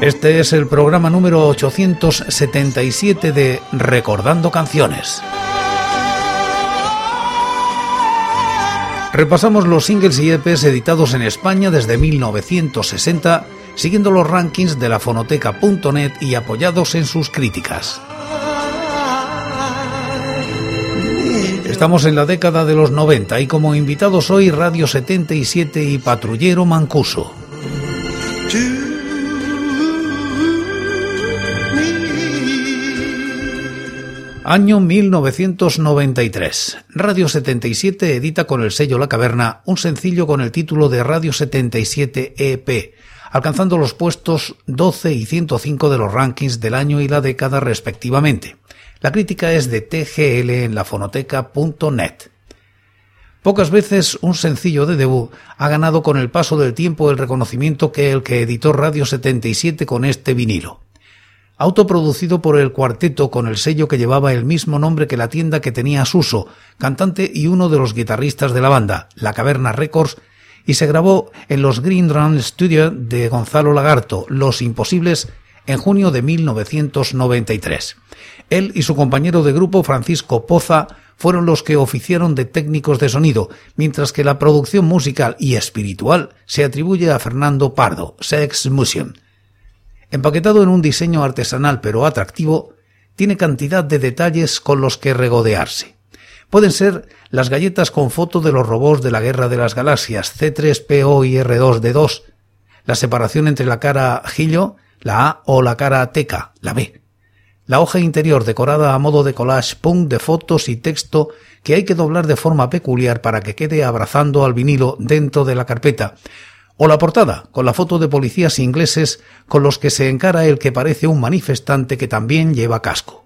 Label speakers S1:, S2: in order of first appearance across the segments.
S1: Este es el programa número 877 de Recordando Canciones. Repasamos los singles y EPs editados en España desde 1960, siguiendo los rankings de la fonoteca.net y apoyados en sus críticas. Estamos en la década de los 90 y como invitados hoy Radio 77 y Patrullero Mancuso. Año 1993. Radio 77 edita con el sello La Caverna un sencillo con el título de Radio 77 EP, alcanzando los puestos 12 y 105 de los rankings del año y la década respectivamente. La crítica es de TGL en la fonoteca.net. Pocas veces un sencillo de debut ha ganado con el paso del tiempo el reconocimiento que el que editó Radio 77 con este vinilo autoproducido por el cuarteto con el sello que llevaba el mismo nombre que la tienda que tenía Suso, cantante y uno de los guitarristas de la banda, La Caverna Records, y se grabó en los Green Run Studio de Gonzalo Lagarto, Los Imposibles, en junio de 1993. Él y su compañero de grupo Francisco Poza fueron los que oficiaron de técnicos de sonido, mientras que la producción musical y espiritual se atribuye a Fernando Pardo, Sex Museum. Empaquetado en un diseño artesanal pero atractivo, tiene cantidad de detalles con los que regodearse. Pueden ser las galletas con foto de los robots de la Guerra de las Galaxias C3PO y R2D2, la separación entre la cara Gillo, la A o la cara Teca, la B, la hoja interior decorada a modo de collage punk de fotos y texto que hay que doblar de forma peculiar para que quede abrazando al vinilo dentro de la carpeta, o la portada, con la foto de policías ingleses con los que se encara el que parece un manifestante que también lleva casco.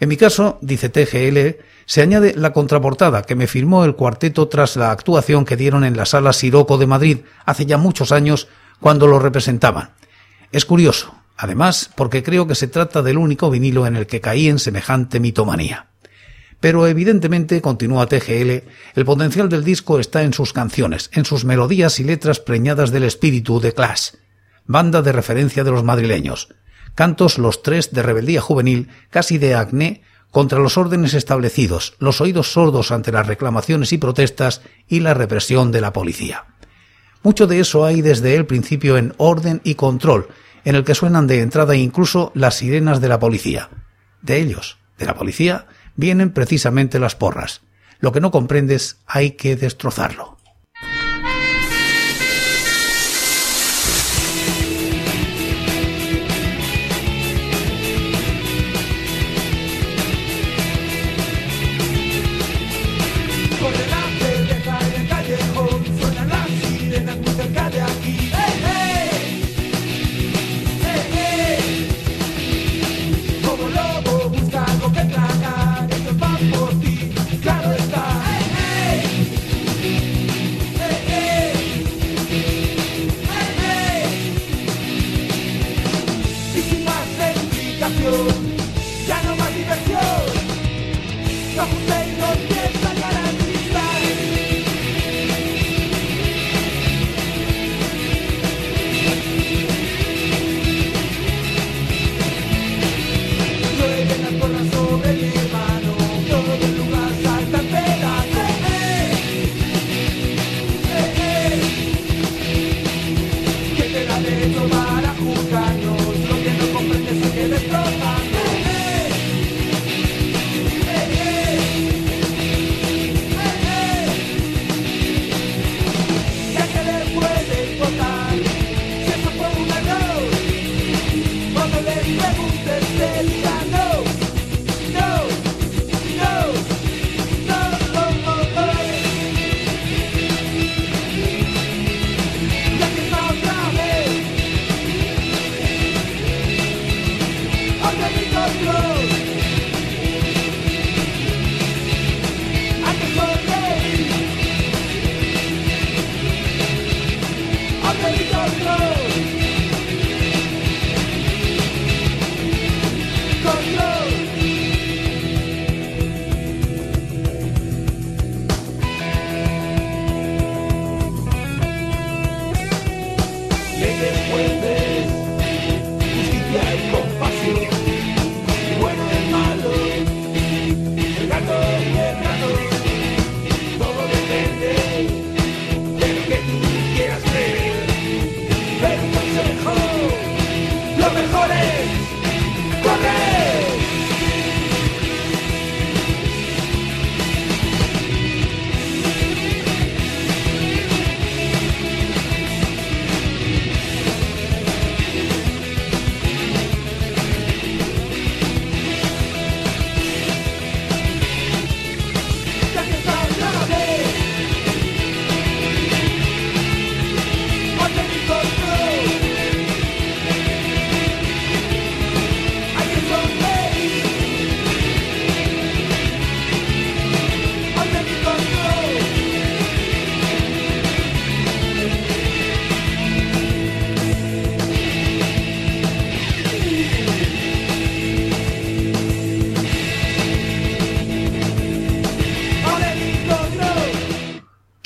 S1: En mi caso, dice TGL, se añade la contraportada que me firmó el cuarteto tras la actuación que dieron en la sala Siroco de Madrid hace ya muchos años cuando lo representaban. Es curioso, además, porque creo que se trata del único vinilo en el que caí en semejante mitomanía. Pero evidentemente, continúa TGL, el potencial del disco está en sus canciones, en sus melodías y letras preñadas del espíritu de Clash, banda de referencia de los madrileños. Cantos los tres de rebeldía juvenil, casi de acné, contra los órdenes establecidos, los oídos sordos ante las reclamaciones y protestas y la represión de la policía. Mucho de eso hay desde el principio en Orden y Control, en el que suenan de entrada incluso las sirenas de la policía. De ellos, de la policía, vienen precisamente las porras. Lo que no comprendes hay que destrozarlo.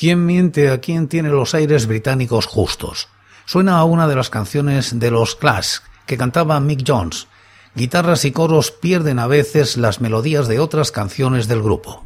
S2: ¿Quién miente a quién tiene los aires británicos justos? Suena a una de las canciones de los Clash que cantaba Mick Jones. Guitarras y coros pierden a veces las melodías de otras canciones del grupo.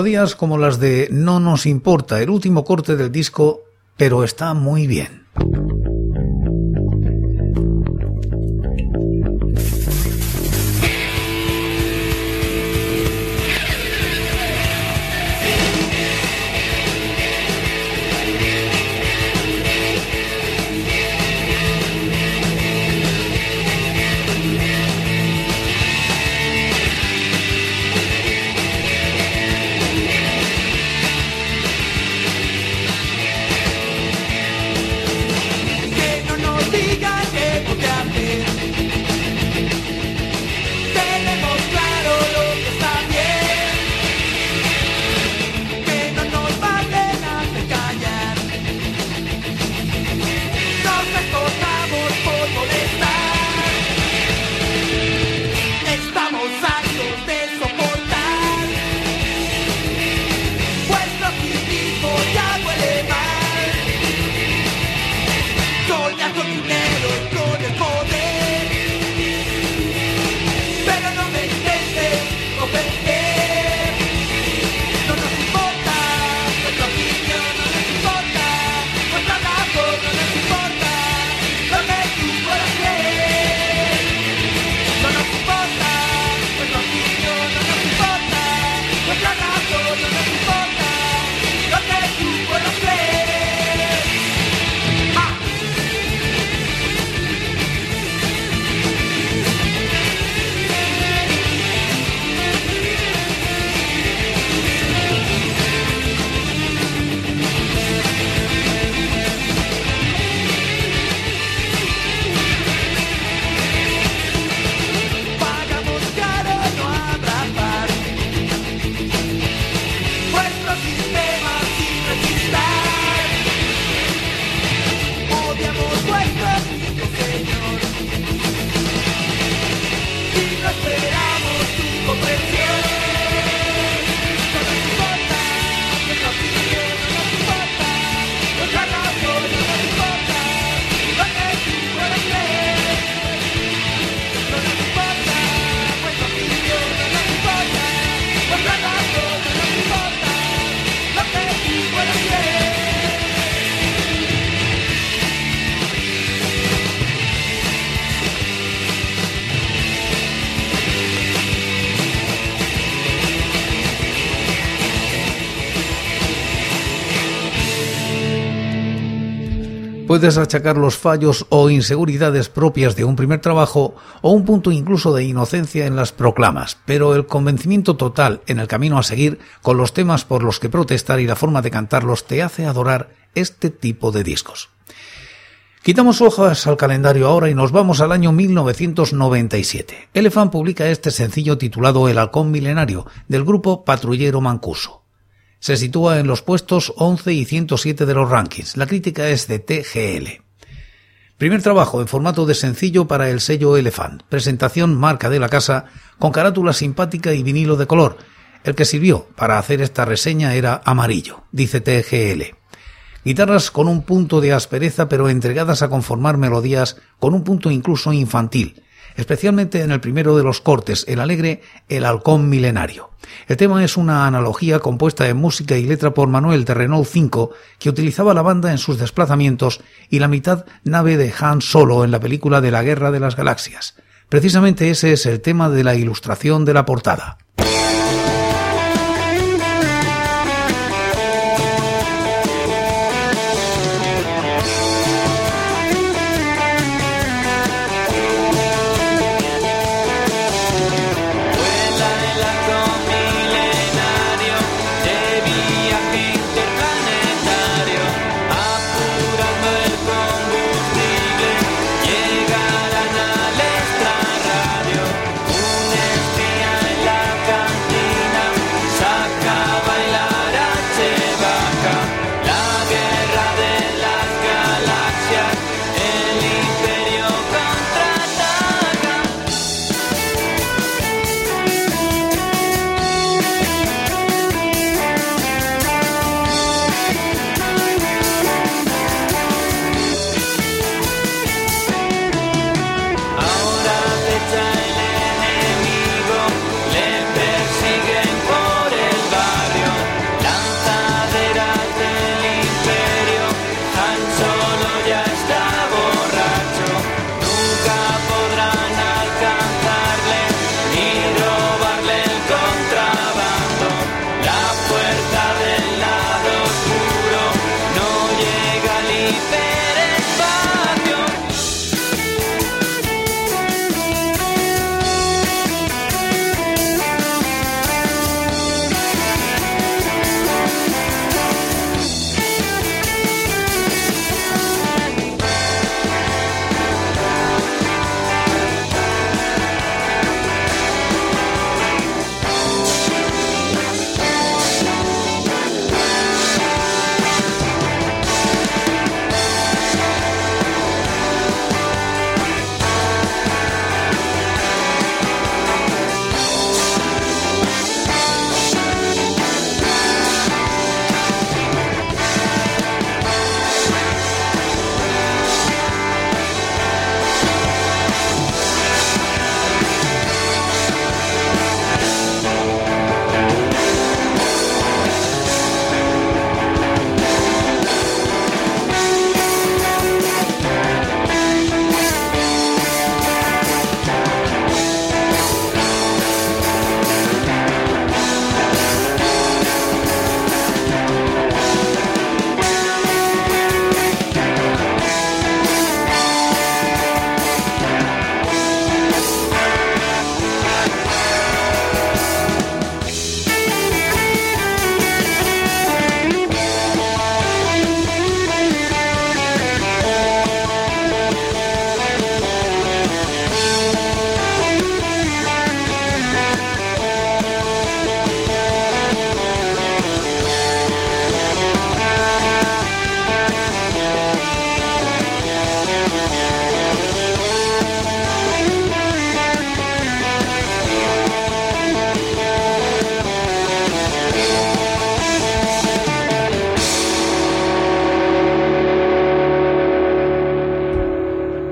S1: Melodías como las de No nos importa, el último corte del disco, pero está muy bien. Puedes achacar los fallos o inseguridades propias de un primer trabajo o un punto incluso de inocencia en las proclamas, pero el convencimiento total en el camino a seguir con los temas por los que protestar y la forma de cantarlos te hace adorar este tipo de discos. Quitamos hojas al calendario ahora y nos vamos al año 1997. Elephant publica este sencillo titulado El halcón milenario del grupo Patrullero Mancuso. Se sitúa en los puestos 11 y 107 de los rankings. La crítica es de TGL. Primer trabajo en formato de sencillo para el sello Elephant. Presentación marca de la casa con carátula simpática y vinilo de color. El que sirvió para hacer esta reseña era amarillo, dice TGL. Guitarras con un punto de aspereza pero entregadas a conformar melodías con un punto incluso infantil especialmente en el primero de los cortes, el alegre El halcón milenario. El tema es una analogía compuesta en música y letra por Manuel de Renault 5, que utilizaba la banda en sus desplazamientos y la mitad nave de Han Solo en la película de la Guerra de las Galaxias. Precisamente ese es el tema de la ilustración de la portada.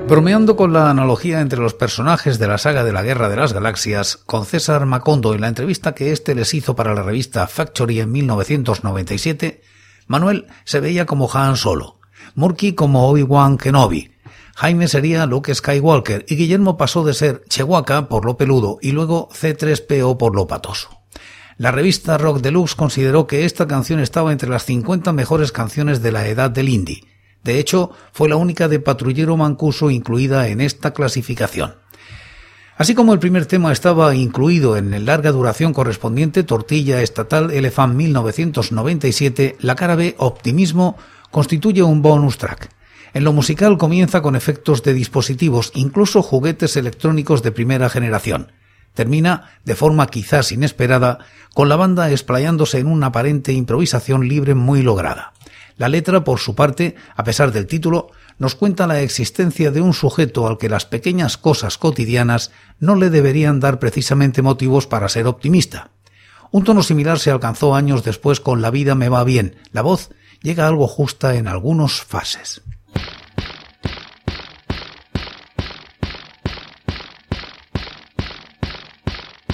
S1: Bromeando con la analogía entre los personajes de la saga de la Guerra de las Galaxias, con César Macondo en la entrevista que éste les hizo para la revista Factory en 1997, Manuel se veía como Han Solo, Murky como Obi-Wan Kenobi, Jaime sería Luke Skywalker y Guillermo pasó de ser Chewbacca por lo peludo y luego C3PO por lo patoso. La revista Rock Deluxe consideró que esta canción estaba entre las 50 mejores canciones de la edad del indie de hecho, fue la única de Patrullero Mancuso incluida en esta clasificación. Así como el primer tema estaba incluido en el larga duración correspondiente Tortilla Estatal Elefant 1997, la cara B Optimismo constituye un bonus track. En lo musical comienza con efectos de dispositivos, incluso juguetes electrónicos de primera generación. Termina, de forma quizás inesperada, con la banda explayándose en una aparente improvisación libre muy lograda. La letra, por su parte, a pesar del título, nos cuenta la existencia de un sujeto al que las pequeñas cosas cotidianas no le deberían dar precisamente motivos para ser optimista. Un tono similar se alcanzó años después con La vida me va bien. La voz llega algo justa en algunos fases.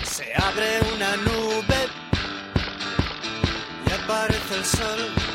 S3: Se abre una nube y aparece el sol.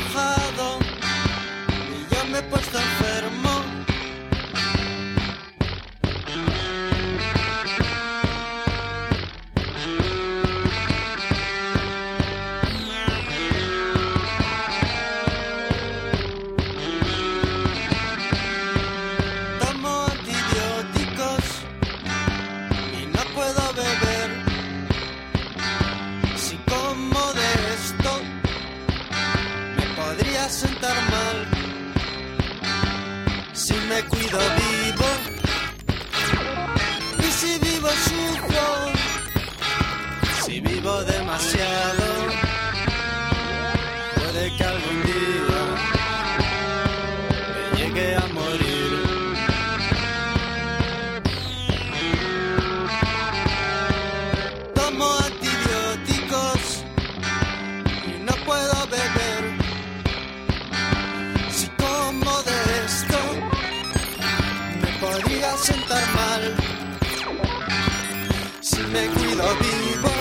S3: Me we lo vivo.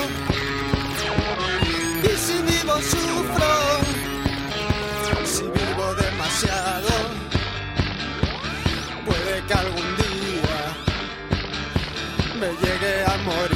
S3: Y si vivo sufro, si vivo demasiado, puede que algún día me llegue a morir.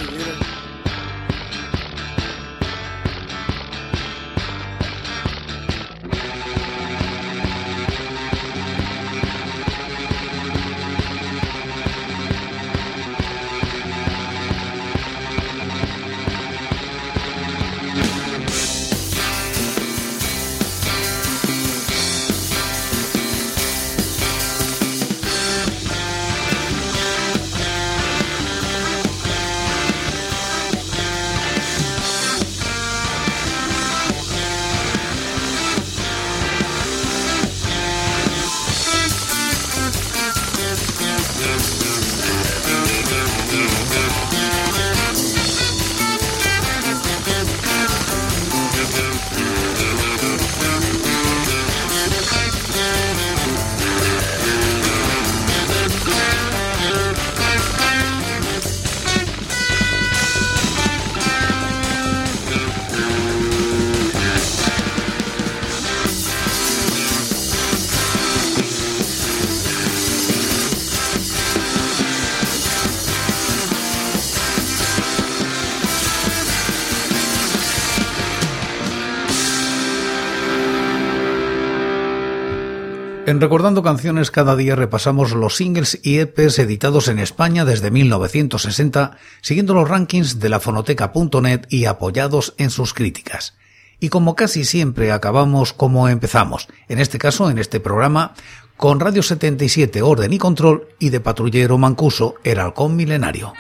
S1: En Recordando Canciones cada día repasamos los singles y EPs editados en España desde 1960, siguiendo los rankings de la fonoteca.net y apoyados en sus críticas. Y como casi siempre acabamos como empezamos, en este caso, en este programa, con Radio 77 Orden y Control y de Patrullero Mancuso, el halcón milenario.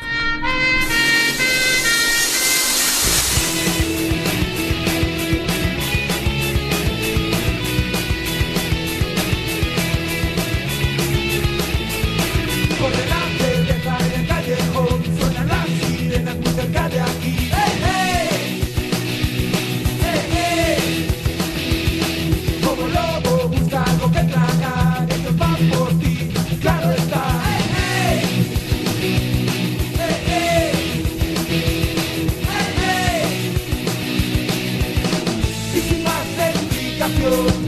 S1: you.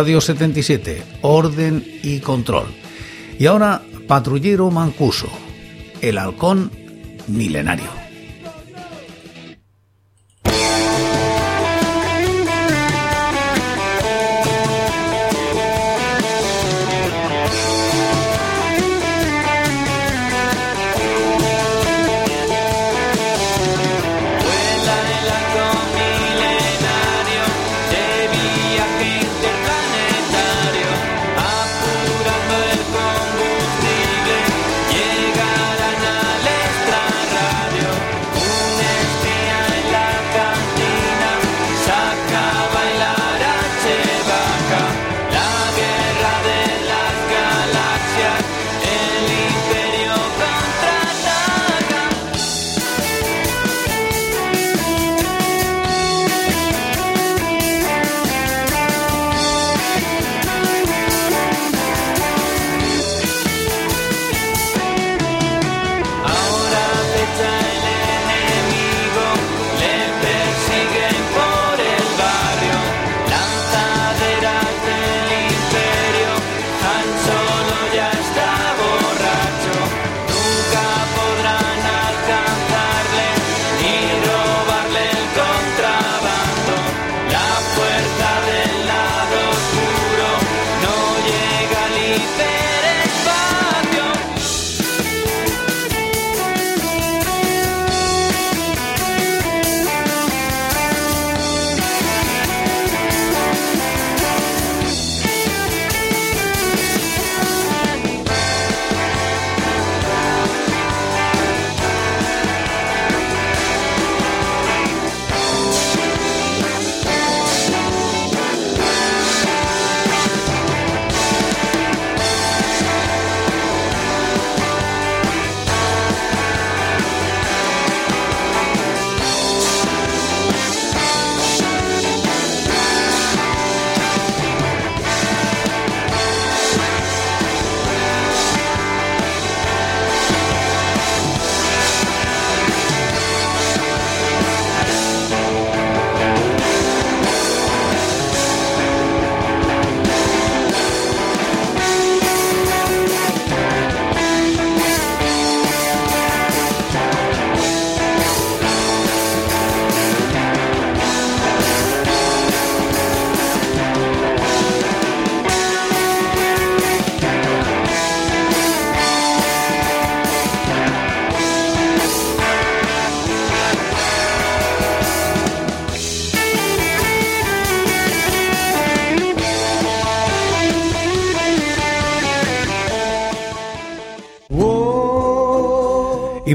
S4: Radio 77, Orden y Control. Y ahora, Patrullero Mancuso, el halcón milenario.